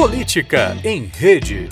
Política em Rede.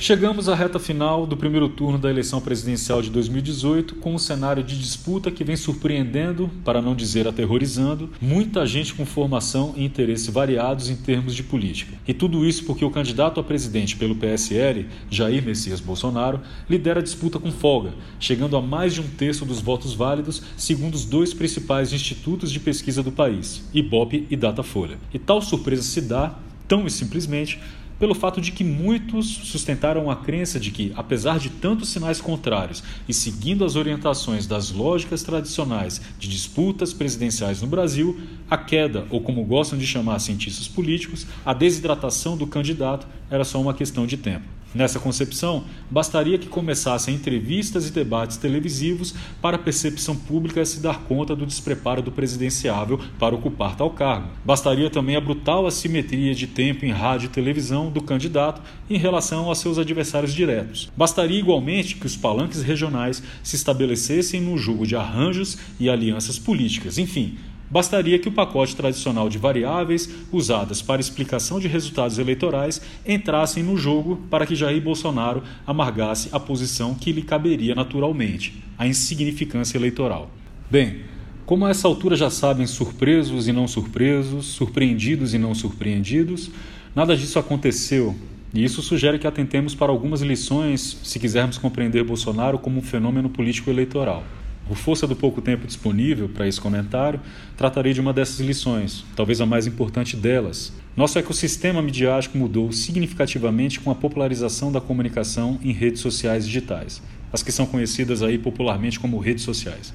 Chegamos à reta final do primeiro turno da eleição presidencial de 2018, com um cenário de disputa que vem surpreendendo, para não dizer aterrorizando, muita gente com formação e interesse variados em termos de política. E tudo isso porque o candidato a presidente pelo PSL, Jair Messias Bolsonaro, lidera a disputa com folga, chegando a mais de um terço dos votos válidos, segundo os dois principais institutos de pesquisa do país, Ibope e Datafolha. E tal surpresa se dá, tão e simplesmente, pelo fato de que muitos sustentaram a crença de que, apesar de tantos sinais contrários e seguindo as orientações das lógicas tradicionais de disputas presidenciais no Brasil, a queda, ou como gostam de chamar cientistas políticos, a desidratação do candidato era só uma questão de tempo. Nessa concepção, bastaria que começassem entrevistas e debates televisivos para a percepção pública se dar conta do despreparo do presidenciável para ocupar tal cargo. Bastaria também a brutal assimetria de tempo em rádio e televisão do candidato em relação aos seus adversários diretos. Bastaria igualmente que os palanques regionais se estabelecessem no jogo de arranjos e alianças políticas. Enfim, Bastaria que o pacote tradicional de variáveis usadas para explicação de resultados eleitorais entrassem no jogo para que Jair Bolsonaro amargasse a posição que lhe caberia naturalmente, a insignificância eleitoral. Bem, como a essa altura já sabem surpresos e não surpresos, surpreendidos e não surpreendidos, nada disso aconteceu. E isso sugere que atentemos para algumas lições se quisermos compreender Bolsonaro como um fenômeno político eleitoral. Por força do pouco tempo disponível para esse comentário, tratarei de uma dessas lições, talvez a mais importante delas. Nosso ecossistema midiático mudou significativamente com a popularização da comunicação em redes sociais digitais, as que são conhecidas aí popularmente como redes sociais.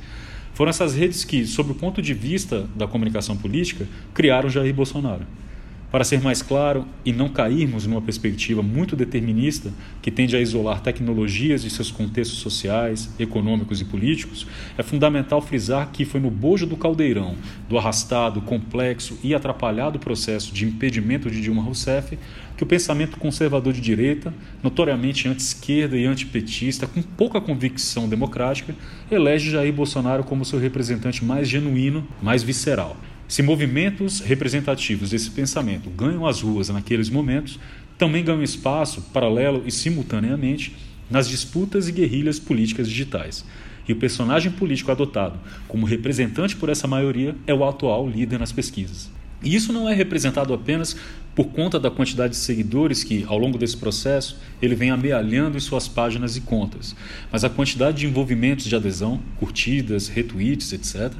Foram essas redes que, sob o ponto de vista da comunicação política, criaram Jair Bolsonaro. Para ser mais claro e não cairmos numa perspectiva muito determinista que tende a isolar tecnologias de seus contextos sociais, econômicos e políticos, é fundamental frisar que foi no bojo do caldeirão, do arrastado, complexo e atrapalhado processo de impedimento de Dilma Rousseff, que o pensamento conservador de direita, notoriamente anti-esquerda e antipetista, com pouca convicção democrática, elege Jair Bolsonaro como seu representante mais genuíno, mais visceral. Se movimentos representativos desse pensamento ganham as ruas naqueles momentos, também ganham espaço, paralelo e simultaneamente, nas disputas e guerrilhas políticas digitais. E o personagem político adotado como representante por essa maioria é o atual líder nas pesquisas. E isso não é representado apenas por conta da quantidade de seguidores que, ao longo desse processo, ele vem amealhando em suas páginas e contas, mas a quantidade de envolvimentos de adesão, curtidas, retweets, etc.,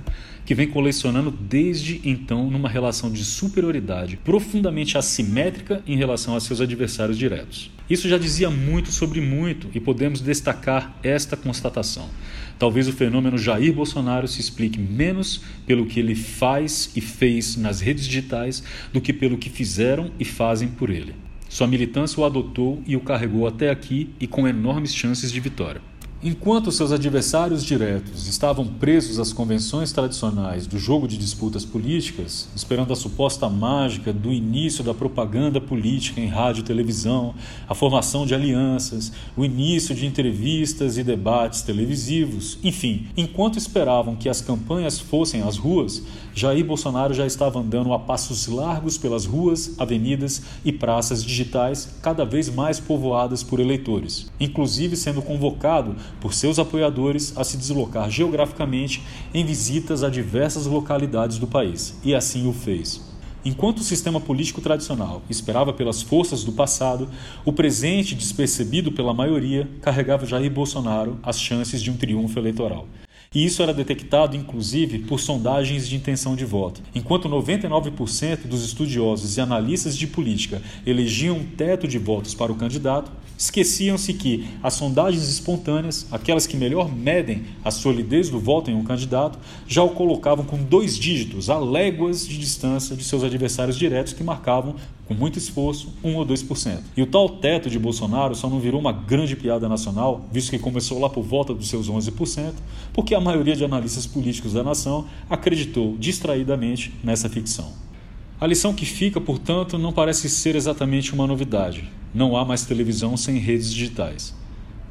que vem colecionando desde então numa relação de superioridade profundamente assimétrica em relação a seus adversários diretos. Isso já dizia muito sobre muito e podemos destacar esta constatação. Talvez o fenômeno Jair Bolsonaro se explique menos pelo que ele faz e fez nas redes digitais do que pelo que fizeram e fazem por ele. Sua militância o adotou e o carregou até aqui e com enormes chances de vitória. Enquanto seus adversários diretos estavam presos às convenções tradicionais do jogo de disputas políticas, esperando a suposta mágica do início da propaganda política em rádio e televisão, a formação de alianças, o início de entrevistas e debates televisivos, enfim, enquanto esperavam que as campanhas fossem às ruas, Jair Bolsonaro já estava andando a passos largos pelas ruas, avenidas e praças digitais cada vez mais povoadas por eleitores, inclusive sendo convocado por seus apoiadores a se deslocar geograficamente em visitas a diversas localidades do país, e assim o fez. Enquanto o sistema político tradicional esperava pelas forças do passado, o presente, despercebido pela maioria, carregava Jair Bolsonaro as chances de um triunfo eleitoral. E isso era detectado, inclusive, por sondagens de intenção de voto. Enquanto 99% dos estudiosos e analistas de política elegiam um teto de votos para o candidato, esqueciam-se que as sondagens espontâneas, aquelas que melhor medem a solidez do voto em um candidato, já o colocavam com dois dígitos, a léguas de distância de seus adversários diretos que marcavam com muito esforço, 1 ou 2%. E o tal teto de Bolsonaro só não virou uma grande piada nacional, visto que começou lá por volta dos seus 11%, porque a maioria de analistas políticos da nação acreditou distraidamente nessa ficção. A lição que fica, portanto, não parece ser exatamente uma novidade. Não há mais televisão sem redes digitais.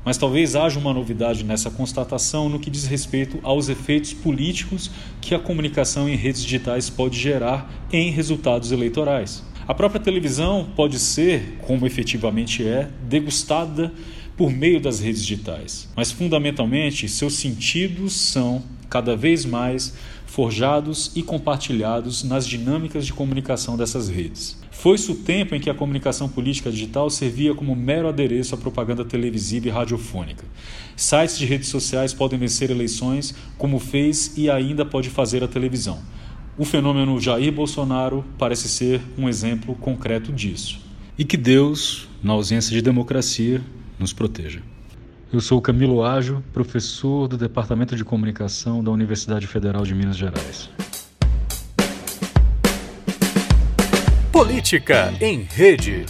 Mas talvez haja uma novidade nessa constatação no que diz respeito aos efeitos políticos que a comunicação em redes digitais pode gerar em resultados eleitorais. A própria televisão pode ser, como efetivamente é, degustada por meio das redes digitais, mas fundamentalmente seus sentidos são cada vez mais forjados e compartilhados nas dinâmicas de comunicação dessas redes. Foi-se o tempo em que a comunicação política digital servia como mero adereço à propaganda televisiva e radiofônica. Sites de redes sociais podem vencer eleições, como fez e ainda pode fazer a televisão. O fenômeno Jair Bolsonaro parece ser um exemplo concreto disso. E que Deus, na ausência de democracia, nos proteja. Eu sou Camilo Ágio, professor do Departamento de Comunicação da Universidade Federal de Minas Gerais. Política em Rede.